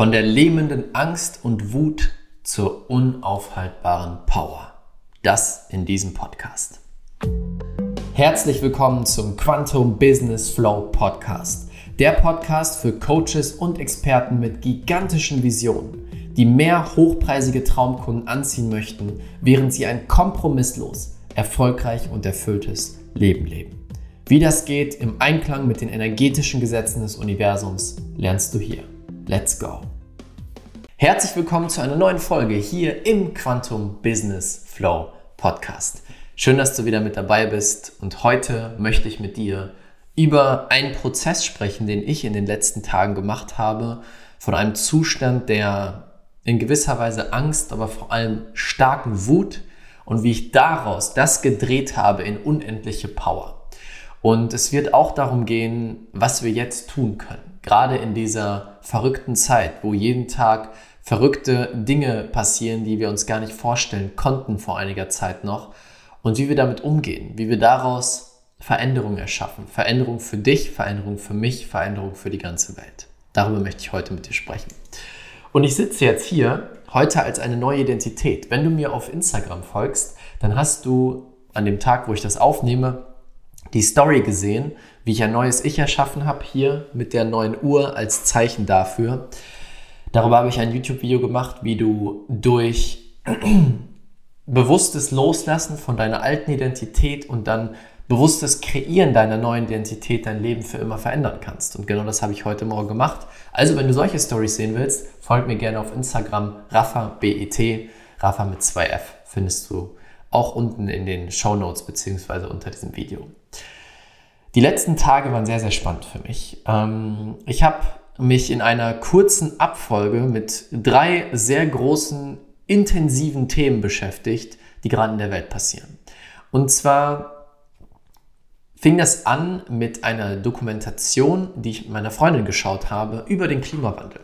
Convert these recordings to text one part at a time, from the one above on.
Von der lähmenden Angst und Wut zur unaufhaltbaren Power. Das in diesem Podcast. Herzlich willkommen zum Quantum Business Flow Podcast. Der Podcast für Coaches und Experten mit gigantischen Visionen, die mehr hochpreisige Traumkunden anziehen möchten, während sie ein kompromisslos, erfolgreich und erfülltes Leben leben. Wie das geht im Einklang mit den energetischen Gesetzen des Universums, lernst du hier. Let's go! Herzlich willkommen zu einer neuen Folge hier im Quantum Business Flow Podcast. Schön, dass du wieder mit dabei bist und heute möchte ich mit dir über einen Prozess sprechen, den ich in den letzten Tagen gemacht habe, von einem Zustand der in gewisser Weise Angst, aber vor allem starken Wut und wie ich daraus das gedreht habe in unendliche Power. Und es wird auch darum gehen, was wir jetzt tun können. Gerade in dieser verrückten Zeit, wo jeden Tag verrückte Dinge passieren, die wir uns gar nicht vorstellen konnten vor einiger Zeit noch. Und wie wir damit umgehen, wie wir daraus Veränderungen erschaffen. Veränderung für dich, Veränderung für mich, Veränderung für die ganze Welt. Darüber möchte ich heute mit dir sprechen. Und ich sitze jetzt hier heute als eine neue Identität. Wenn du mir auf Instagram folgst, dann hast du an dem Tag, wo ich das aufnehme, die Story gesehen, wie ich ein neues Ich erschaffen habe, hier mit der neuen Uhr als Zeichen dafür. Darüber habe ich ein YouTube-Video gemacht, wie du durch bewusstes Loslassen von deiner alten Identität und dann bewusstes Kreieren deiner neuen Identität dein Leben für immer verändern kannst. Und genau das habe ich heute Morgen gemacht. Also, wenn du solche Stories sehen willst, folg mir gerne auf Instagram RaffaBET, Rafa mit 2F, findest du auch unten in den Show Notes beziehungsweise unter diesem Video. Die letzten Tage waren sehr, sehr spannend für mich. Ähm, ich habe mich in einer kurzen Abfolge mit drei sehr großen, intensiven Themen beschäftigt, die gerade in der Welt passieren. Und zwar fing das an mit einer Dokumentation, die ich mit meiner Freundin geschaut habe, über den Klimawandel.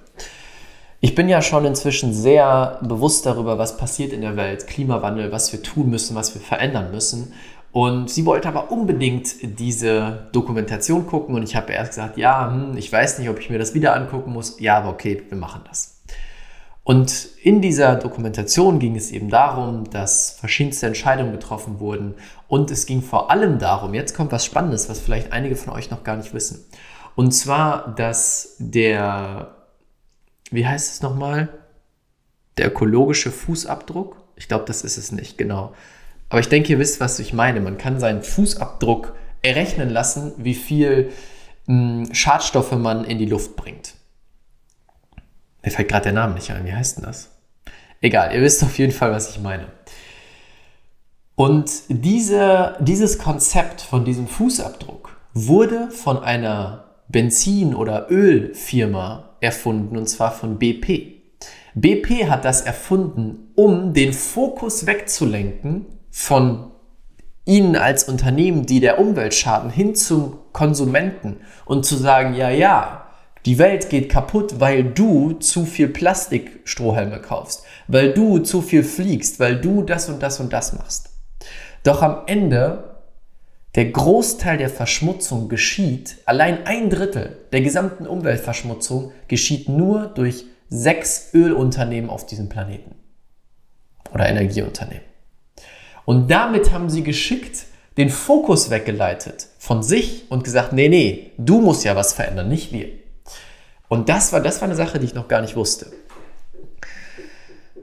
Ich bin ja schon inzwischen sehr bewusst darüber, was passiert in der Welt, Klimawandel, was wir tun müssen, was wir verändern müssen. Und sie wollte aber unbedingt diese Dokumentation gucken und ich habe erst gesagt, ja, hm, ich weiß nicht, ob ich mir das wieder angucken muss. Ja, aber okay, wir machen das. Und in dieser Dokumentation ging es eben darum, dass verschiedenste Entscheidungen getroffen wurden und es ging vor allem darum, jetzt kommt was Spannendes, was vielleicht einige von euch noch gar nicht wissen. Und zwar, dass der, wie heißt es nochmal? Der ökologische Fußabdruck, ich glaube, das ist es nicht, genau aber ich denke, ihr wisst, was ich meine. Man kann seinen Fußabdruck errechnen lassen, wie viel hm, Schadstoffe man in die Luft bringt. Mir fällt gerade der Name nicht ein. Wie heißt denn das? Egal, ihr wisst auf jeden Fall, was ich meine. Und diese, dieses Konzept von diesem Fußabdruck wurde von einer Benzin- oder Ölfirma erfunden, und zwar von BP. BP hat das erfunden, um den Fokus wegzulenken von Ihnen als Unternehmen, die der Umwelt schaden, hin zum Konsumenten und zu sagen, ja, ja, die Welt geht kaputt, weil du zu viel Plastikstrohhalme kaufst, weil du zu viel fliegst, weil du das und das und das machst. Doch am Ende, der Großteil der Verschmutzung geschieht, allein ein Drittel der gesamten Umweltverschmutzung geschieht nur durch sechs Ölunternehmen auf diesem Planeten. Oder Energieunternehmen. Und damit haben sie geschickt den Fokus weggeleitet von sich und gesagt, nee, nee, du musst ja was verändern, nicht wir. Und das war, das war eine Sache, die ich noch gar nicht wusste.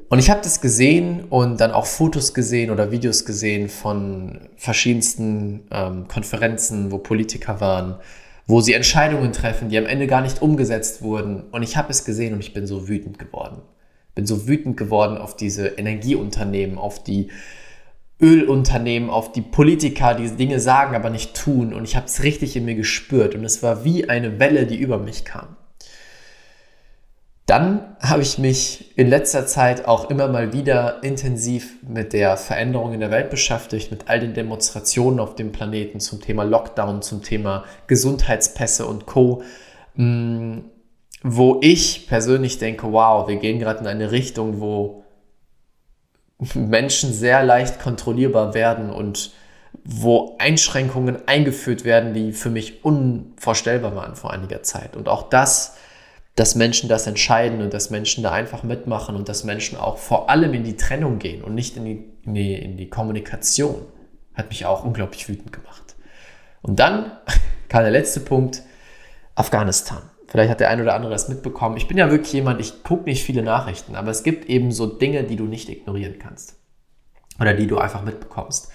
Und ich habe das gesehen und dann auch Fotos gesehen oder Videos gesehen von verschiedensten ähm, Konferenzen, wo Politiker waren, wo sie Entscheidungen treffen, die am Ende gar nicht umgesetzt wurden. Und ich habe es gesehen und ich bin so wütend geworden. Bin so wütend geworden auf diese Energieunternehmen, auf die Ölunternehmen, auf die Politiker, die Dinge sagen, aber nicht tun. Und ich habe es richtig in mir gespürt. Und es war wie eine Welle, die über mich kam. Dann habe ich mich in letzter Zeit auch immer mal wieder intensiv mit der Veränderung in der Welt beschäftigt, mit all den Demonstrationen auf dem Planeten zum Thema Lockdown, zum Thema Gesundheitspässe und Co., mm, wo ich persönlich denke, wow, wir gehen gerade in eine Richtung, wo Menschen sehr leicht kontrollierbar werden und wo Einschränkungen eingeführt werden, die für mich unvorstellbar waren vor einiger Zeit. Und auch das dass Menschen das entscheiden und dass Menschen da einfach mitmachen und dass Menschen auch vor allem in die Trennung gehen und nicht in die, in die, in die Kommunikation, hat mich auch unglaublich wütend gemacht. Und dann kam der letzte Punkt, Afghanistan. Vielleicht hat der ein oder andere das mitbekommen. Ich bin ja wirklich jemand, ich gucke nicht viele Nachrichten, aber es gibt eben so Dinge, die du nicht ignorieren kannst. Oder die du einfach mitbekommst.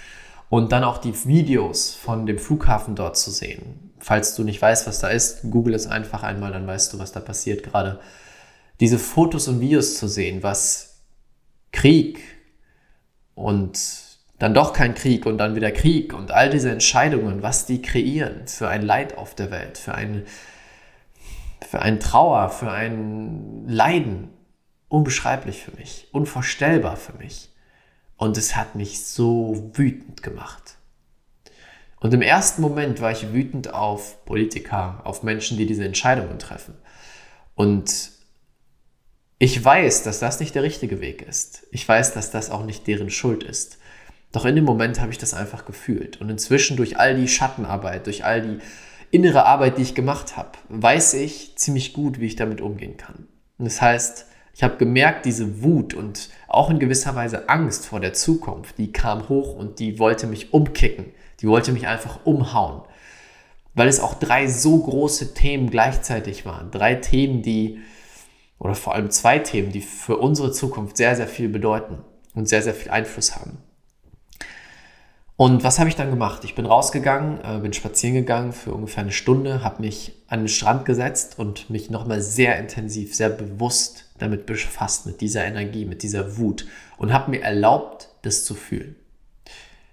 Und dann auch die Videos von dem Flughafen dort zu sehen. Falls du nicht weißt, was da ist, google es einfach einmal, dann weißt du, was da passiert gerade. Diese Fotos und Videos zu sehen, was Krieg und dann doch kein Krieg und dann wieder Krieg und all diese Entscheidungen, was die kreieren für ein Leid auf der Welt, für ein, für ein Trauer, für ein Leiden, unbeschreiblich für mich, unvorstellbar für mich. Und es hat mich so wütend gemacht. Und im ersten Moment war ich wütend auf Politiker, auf Menschen, die diese Entscheidungen treffen. Und ich weiß, dass das nicht der richtige Weg ist. Ich weiß, dass das auch nicht deren Schuld ist. Doch in dem Moment habe ich das einfach gefühlt. Und inzwischen durch all die Schattenarbeit, durch all die innere Arbeit, die ich gemacht habe, weiß ich ziemlich gut, wie ich damit umgehen kann. Und das heißt, ich habe gemerkt, diese Wut und auch in gewisser Weise Angst vor der Zukunft, die kam hoch und die wollte mich umkicken. Die wollte mich einfach umhauen. Weil es auch drei so große Themen gleichzeitig waren. Drei Themen, die, oder vor allem zwei Themen, die für unsere Zukunft sehr, sehr viel bedeuten und sehr, sehr viel Einfluss haben. Und was habe ich dann gemacht? Ich bin rausgegangen, äh, bin spazieren gegangen für ungefähr eine Stunde, habe mich an den Strand gesetzt und mich nochmal sehr intensiv, sehr bewusst damit befasst, mit dieser Energie, mit dieser Wut und habe mir erlaubt, das zu fühlen.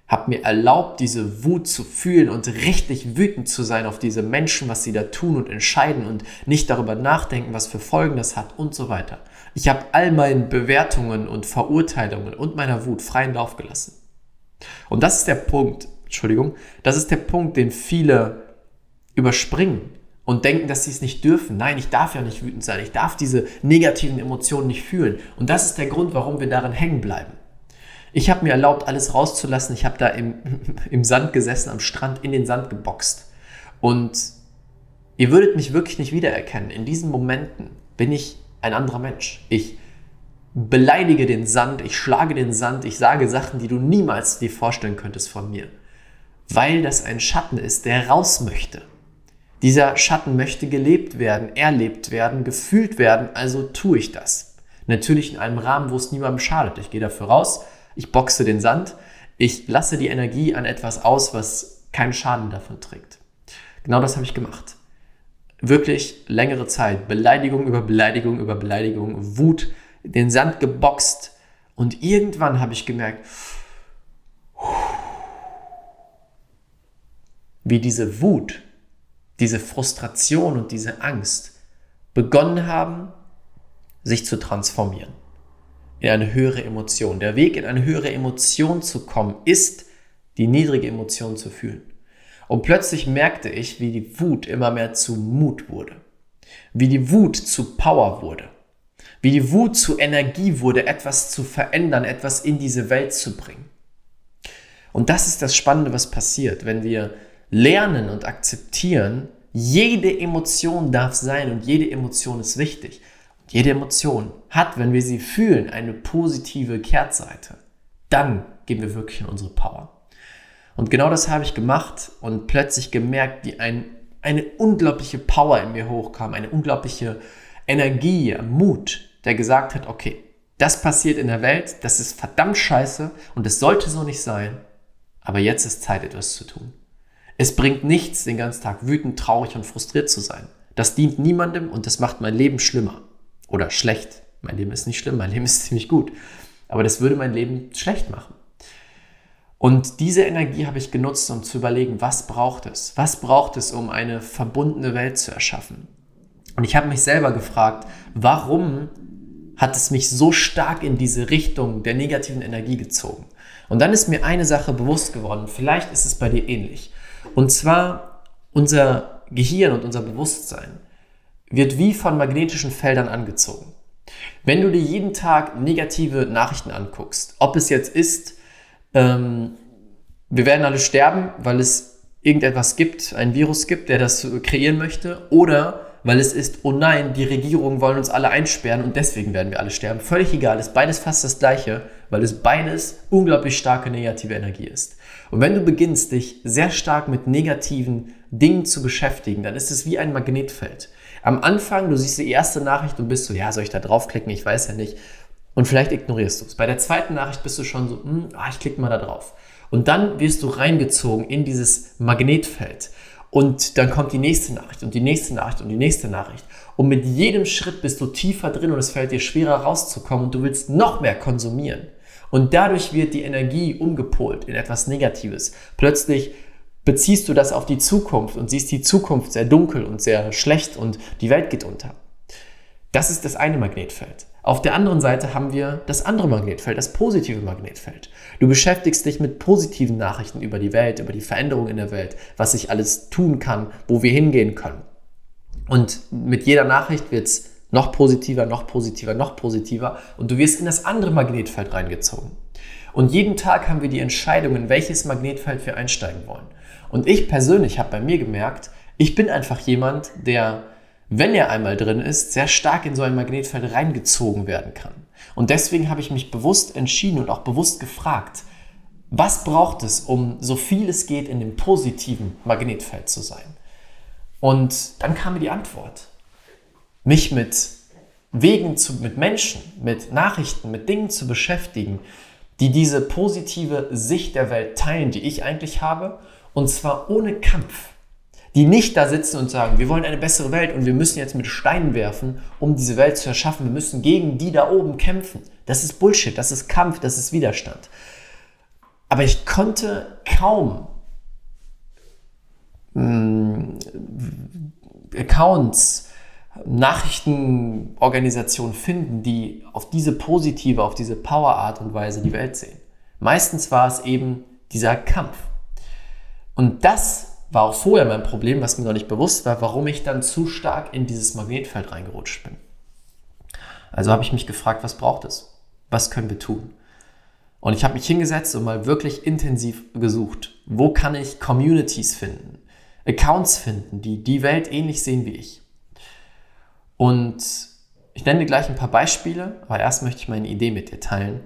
Habe mir erlaubt, diese Wut zu fühlen und richtig wütend zu sein auf diese Menschen, was sie da tun und entscheiden und nicht darüber nachdenken, was für Folgen das hat und so weiter. Ich habe all meinen Bewertungen und Verurteilungen und meiner Wut freien Lauf gelassen. Und das ist der Punkt, Entschuldigung, das ist der Punkt, den viele überspringen und denken, dass sie es nicht dürfen. Nein, ich darf ja nicht wütend sein. Ich darf diese negativen Emotionen nicht fühlen. Und das ist der Grund, warum wir darin hängen bleiben. Ich habe mir erlaubt, alles rauszulassen. Ich habe da im, im Sand gesessen, am Strand, in den Sand geboxt. Und ihr würdet mich wirklich nicht wiedererkennen. In diesen Momenten bin ich ein anderer Mensch. Ich beleidige den Sand, ich schlage den Sand, ich sage Sachen, die du niemals dir vorstellen könntest von mir. Weil das ein Schatten ist, der raus möchte. Dieser Schatten möchte gelebt werden, erlebt werden, gefühlt werden, also tue ich das. Natürlich in einem Rahmen, wo es niemandem schadet. Ich gehe dafür raus, ich boxe den Sand, ich lasse die Energie an etwas aus, was keinen Schaden davon trägt. Genau das habe ich gemacht. Wirklich längere Zeit. Beleidigung über Beleidigung über Beleidigung, Wut, den Sand geboxt. Und irgendwann habe ich gemerkt, wie diese Wut diese Frustration und diese Angst begonnen haben, sich zu transformieren in eine höhere Emotion. Der Weg in eine höhere Emotion zu kommen, ist die niedrige Emotion zu fühlen. Und plötzlich merkte ich, wie die Wut immer mehr zu Mut wurde, wie die Wut zu Power wurde, wie die Wut zu Energie wurde, etwas zu verändern, etwas in diese Welt zu bringen. Und das ist das Spannende, was passiert, wenn wir lernen und akzeptieren, jede Emotion darf sein und jede Emotion ist wichtig. Und jede Emotion hat, wenn wir sie fühlen, eine positive Kehrtseite. Dann gehen wir wirklich in unsere Power. Und genau das habe ich gemacht und plötzlich gemerkt, wie ein, eine unglaubliche Power in mir hochkam, eine unglaubliche Energie, Mut, der gesagt hat, okay, das passiert in der Welt, das ist verdammt scheiße und es sollte so nicht sein, aber jetzt ist Zeit, etwas zu tun. Es bringt nichts, den ganzen Tag wütend, traurig und frustriert zu sein. Das dient niemandem und das macht mein Leben schlimmer. Oder schlecht. Mein Leben ist nicht schlimm, mein Leben ist ziemlich gut. Aber das würde mein Leben schlecht machen. Und diese Energie habe ich genutzt, um zu überlegen, was braucht es? Was braucht es, um eine verbundene Welt zu erschaffen? Und ich habe mich selber gefragt, warum hat es mich so stark in diese Richtung der negativen Energie gezogen? Und dann ist mir eine Sache bewusst geworden, vielleicht ist es bei dir ähnlich. Und zwar unser Gehirn und unser Bewusstsein wird wie von magnetischen Feldern angezogen. Wenn du dir jeden Tag negative Nachrichten anguckst, ob es jetzt ist, ähm, wir werden alle sterben, weil es irgendetwas gibt, ein Virus gibt, der das kreieren möchte, oder weil es ist, oh nein, die Regierungen wollen uns alle einsperren und deswegen werden wir alle sterben. Völlig egal, ist beides fast das gleiche, weil es beides unglaublich starke negative Energie ist. Und wenn du beginnst, dich sehr stark mit negativen Dingen zu beschäftigen, dann ist es wie ein Magnetfeld. Am Anfang, du siehst die erste Nachricht und bist so, ja, soll ich da draufklicken? Ich weiß ja nicht. Und vielleicht ignorierst du es. Bei der zweiten Nachricht bist du schon so, hm, ah, ich klicke mal da drauf. Und dann wirst du reingezogen in dieses Magnetfeld. Und dann kommt die nächste Nachricht und die nächste Nachricht und die nächste Nachricht. Und mit jedem Schritt bist du tiefer drin und es fällt dir schwerer rauszukommen und du willst noch mehr konsumieren. Und dadurch wird die Energie umgepolt in etwas Negatives. Plötzlich beziehst du das auf die Zukunft und siehst die Zukunft sehr dunkel und sehr schlecht und die Welt geht unter. Das ist das eine Magnetfeld. Auf der anderen Seite haben wir das andere Magnetfeld, das positive Magnetfeld. Du beschäftigst dich mit positiven Nachrichten über die Welt, über die Veränderung in der Welt, was sich alles tun kann, wo wir hingehen können. Und mit jeder Nachricht wird es noch positiver, noch positiver, noch positiver und du wirst in das andere Magnetfeld reingezogen. Und jeden Tag haben wir die Entscheidung, in welches Magnetfeld wir einsteigen wollen. Und ich persönlich habe bei mir gemerkt, ich bin einfach jemand, der wenn er einmal drin ist, sehr stark in so ein Magnetfeld reingezogen werden kann. Und deswegen habe ich mich bewusst entschieden und auch bewusst gefragt, was braucht es, um so viel es geht in dem positiven Magnetfeld zu sein? Und dann kam mir die Antwort. Mich mit Wegen zu, mit Menschen, mit Nachrichten, mit Dingen zu beschäftigen, die diese positive Sicht der Welt teilen, die ich eigentlich habe, und zwar ohne Kampf die nicht da sitzen und sagen, wir wollen eine bessere Welt und wir müssen jetzt mit Steinen werfen, um diese Welt zu erschaffen. Wir müssen gegen die da oben kämpfen. Das ist Bullshit, das ist Kampf, das ist Widerstand. Aber ich konnte kaum mh, hm, Accounts, Nachrichtenorganisationen finden, die auf diese positive, auf diese Power-Art und Weise die Welt sehen. Meistens war es eben dieser Kampf. Und das war auch vorher mein Problem, was mir noch nicht bewusst war, warum ich dann zu stark in dieses Magnetfeld reingerutscht bin. Also habe ich mich gefragt, was braucht es? Was können wir tun? Und ich habe mich hingesetzt und mal wirklich intensiv gesucht. Wo kann ich Communities finden? Accounts finden, die die Welt ähnlich sehen wie ich. Und ich nenne dir gleich ein paar Beispiele, aber erst möchte ich meine Idee mit dir teilen.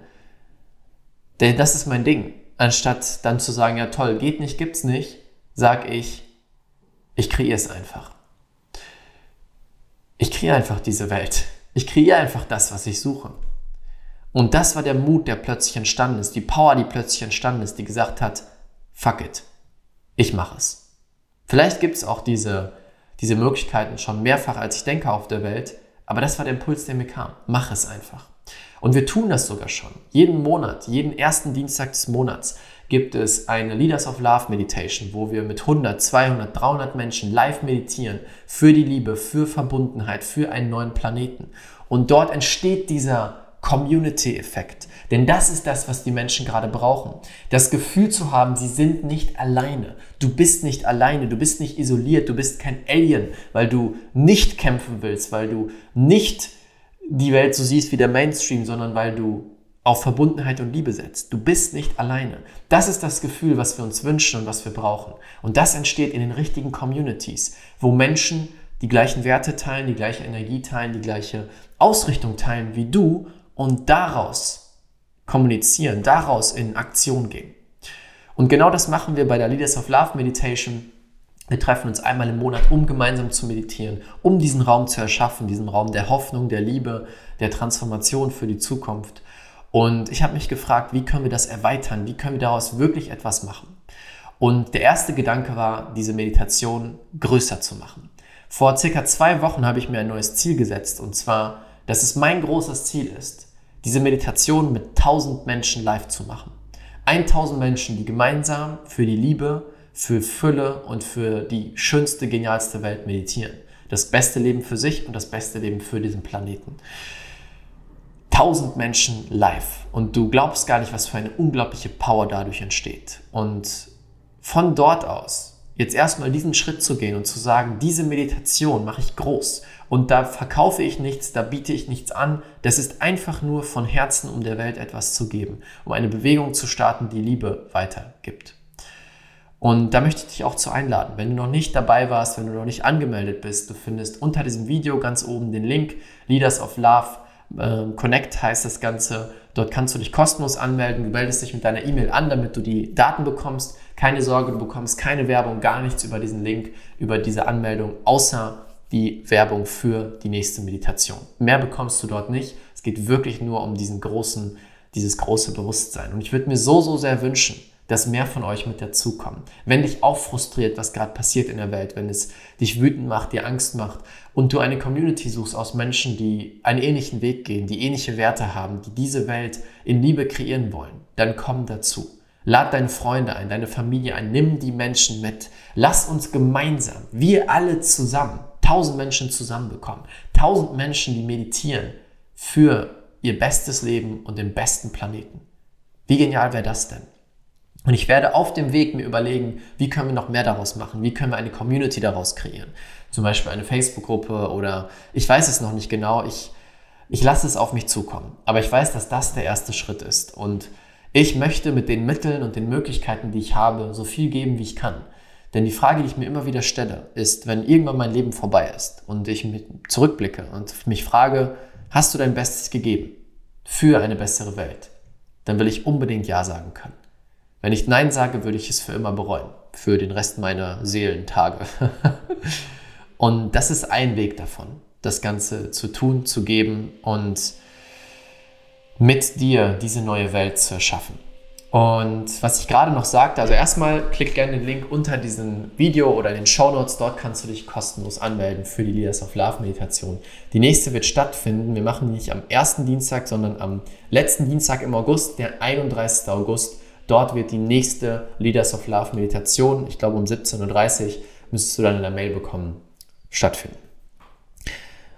Denn das ist mein Ding. Anstatt dann zu sagen, ja toll, geht nicht, gibt's nicht, sage ich, ich kreiere es einfach. Ich kreiere einfach diese Welt. Ich kreiere einfach das, was ich suche. Und das war der Mut, der plötzlich entstanden ist, die Power, die plötzlich entstanden ist, die gesagt hat, fuck it, ich mache es. Vielleicht gibt es auch diese, diese Möglichkeiten schon mehrfach, als ich denke, auf der Welt, aber das war der Impuls, der mir kam. Mach es einfach. Und wir tun das sogar schon. Jeden Monat, jeden ersten Dienstag des Monats gibt es eine Leaders of Love Meditation, wo wir mit 100, 200, 300 Menschen live meditieren für die Liebe, für Verbundenheit, für einen neuen Planeten. Und dort entsteht dieser Community-Effekt. Denn das ist das, was die Menschen gerade brauchen. Das Gefühl zu haben, sie sind nicht alleine. Du bist nicht alleine, du bist nicht isoliert, du bist kein Alien, weil du nicht kämpfen willst, weil du nicht die Welt so siehst wie der Mainstream, sondern weil du auf Verbundenheit und Liebe setzt. Du bist nicht alleine. Das ist das Gefühl, was wir uns wünschen und was wir brauchen. Und das entsteht in den richtigen Communities, wo Menschen die gleichen Werte teilen, die gleiche Energie teilen, die gleiche Ausrichtung teilen wie du und daraus kommunizieren, daraus in Aktion gehen. Und genau das machen wir bei der Leaders of Love Meditation wir treffen uns einmal im Monat, um gemeinsam zu meditieren, um diesen Raum zu erschaffen, diesen Raum der Hoffnung, der Liebe, der Transformation für die Zukunft. Und ich habe mich gefragt, wie können wir das erweitern? Wie können wir daraus wirklich etwas machen? Und der erste Gedanke war, diese Meditation größer zu machen. Vor circa zwei Wochen habe ich mir ein neues Ziel gesetzt und zwar, dass es mein großes Ziel ist, diese Meditation mit 1000 Menschen live zu machen. 1000 Menschen, die gemeinsam für die Liebe, für Fülle und für die schönste, genialste Welt meditieren. Das beste Leben für sich und das beste Leben für diesen Planeten. Tausend Menschen live und du glaubst gar nicht, was für eine unglaubliche Power dadurch entsteht. Und von dort aus jetzt erstmal diesen Schritt zu gehen und zu sagen, diese Meditation mache ich groß und da verkaufe ich nichts, da biete ich nichts an. Das ist einfach nur von Herzen, um der Welt etwas zu geben, um eine Bewegung zu starten, die Liebe weitergibt. Und da möchte ich dich auch zu einladen. Wenn du noch nicht dabei warst, wenn du noch nicht angemeldet bist, du findest unter diesem Video ganz oben den Link Leaders of Love äh, Connect heißt das Ganze. Dort kannst du dich kostenlos anmelden. Du meldest dich mit deiner E-Mail an, damit du die Daten bekommst. Keine Sorge, du bekommst keine Werbung, gar nichts über diesen Link, über diese Anmeldung, außer die Werbung für die nächste Meditation. Mehr bekommst du dort nicht. Es geht wirklich nur um diesen großen, dieses große Bewusstsein. Und ich würde mir so, so sehr wünschen, dass mehr von euch mit dazukommen. Wenn dich auch frustriert, was gerade passiert in der Welt, wenn es dich wütend macht, dir Angst macht und du eine Community suchst aus Menschen, die einen ähnlichen Weg gehen, die ähnliche Werte haben, die diese Welt in Liebe kreieren wollen, dann komm dazu. Lad deine Freunde ein, deine Familie ein, nimm die Menschen mit. Lass uns gemeinsam, wir alle zusammen, tausend Menschen zusammenbekommen. Tausend Menschen, die meditieren für ihr bestes Leben und den besten Planeten. Wie genial wäre das denn? Und ich werde auf dem Weg mir überlegen, wie können wir noch mehr daraus machen? Wie können wir eine Community daraus kreieren? Zum Beispiel eine Facebook-Gruppe oder ich weiß es noch nicht genau. Ich, ich lasse es auf mich zukommen. Aber ich weiß, dass das der erste Schritt ist. Und ich möchte mit den Mitteln und den Möglichkeiten, die ich habe, so viel geben, wie ich kann. Denn die Frage, die ich mir immer wieder stelle, ist, wenn irgendwann mein Leben vorbei ist und ich zurückblicke und mich frage, hast du dein Bestes gegeben für eine bessere Welt? Dann will ich unbedingt Ja sagen können. Wenn ich Nein sage, würde ich es für immer bereuen. Für den Rest meiner Seelentage. und das ist ein Weg davon, das Ganze zu tun, zu geben und mit dir diese neue Welt zu erschaffen. Und was ich gerade noch sagte, also erstmal klick gerne den Link unter diesem Video oder in den Show Notes. Dort kannst du dich kostenlos anmelden für die Leaders of Love Meditation. Die nächste wird stattfinden. Wir machen die nicht am ersten Dienstag, sondern am letzten Dienstag im August, der 31. August. Dort wird die nächste Leaders of Love Meditation, ich glaube um 17.30 Uhr, müsstest du dann in der Mail bekommen, stattfinden.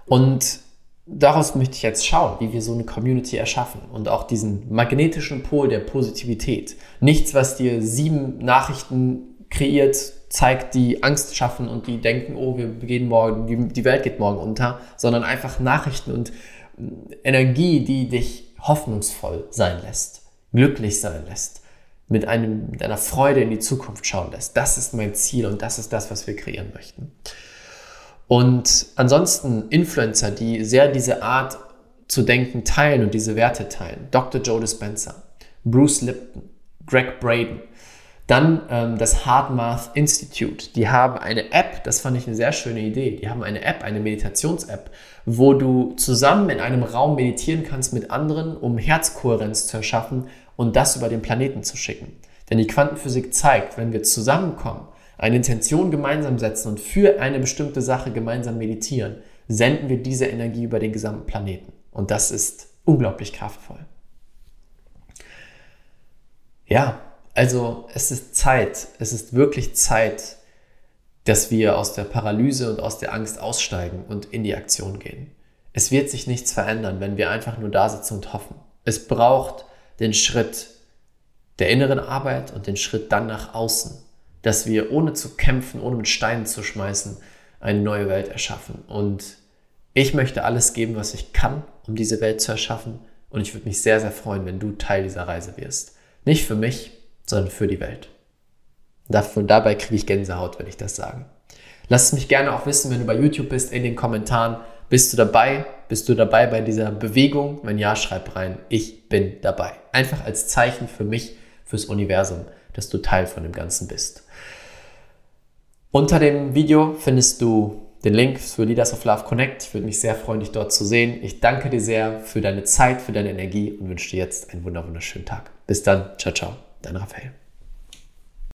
Und daraus möchte ich jetzt schauen, wie wir so eine Community erschaffen und auch diesen magnetischen Pol der Positivität. Nichts, was dir sieben Nachrichten kreiert, zeigt, die Angst schaffen und die denken, oh, wir gehen morgen, die, die Welt geht morgen unter, sondern einfach Nachrichten und Energie, die dich hoffnungsvoll sein lässt, glücklich sein lässt mit, einem, mit einer Freude in die Zukunft schauen lässt. Das ist mein Ziel und das ist das, was wir kreieren möchten. Und ansonsten Influencer, die sehr diese Art zu denken teilen und diese Werte teilen. Dr. Joe Dispenza, Bruce Lipton, Greg Braden. Dann ähm, das HeartMath Institute. Die haben eine App, das fand ich eine sehr schöne Idee. Die haben eine App, eine Meditations-App, wo du zusammen in einem Raum meditieren kannst mit anderen, um Herzkohärenz zu erschaffen und das über den Planeten zu schicken. Denn die Quantenphysik zeigt, wenn wir zusammenkommen, eine Intention gemeinsam setzen und für eine bestimmte Sache gemeinsam meditieren, senden wir diese Energie über den gesamten Planeten. Und das ist unglaublich kraftvoll. Ja, also es ist Zeit, es ist wirklich Zeit, dass wir aus der Paralyse und aus der Angst aussteigen und in die Aktion gehen. Es wird sich nichts verändern, wenn wir einfach nur da sitzen und hoffen. Es braucht den Schritt der inneren Arbeit und den Schritt dann nach außen, dass wir ohne zu kämpfen, ohne mit Steinen zu schmeißen, eine neue Welt erschaffen. Und ich möchte alles geben, was ich kann, um diese Welt zu erschaffen. Und ich würde mich sehr, sehr freuen, wenn du Teil dieser Reise wirst. Nicht für mich, sondern für die Welt. Davon, dabei kriege ich Gänsehaut, wenn ich das sage. Lass es mich gerne auch wissen, wenn du bei YouTube bist, in den Kommentaren. Bist du dabei? Bist du dabei bei dieser Bewegung? Wenn ja, schreib rein, ich bin dabei. Einfach als Zeichen für mich, fürs Universum, dass du Teil von dem Ganzen bist. Unter dem Video findest du den Link für Leaders of Love Connect. Ich würde mich sehr freuen, dich dort zu sehen. Ich danke dir sehr für deine Zeit, für deine Energie und wünsche dir jetzt einen wunderschönen Tag. Bis dann. Ciao, ciao. Dein Raphael.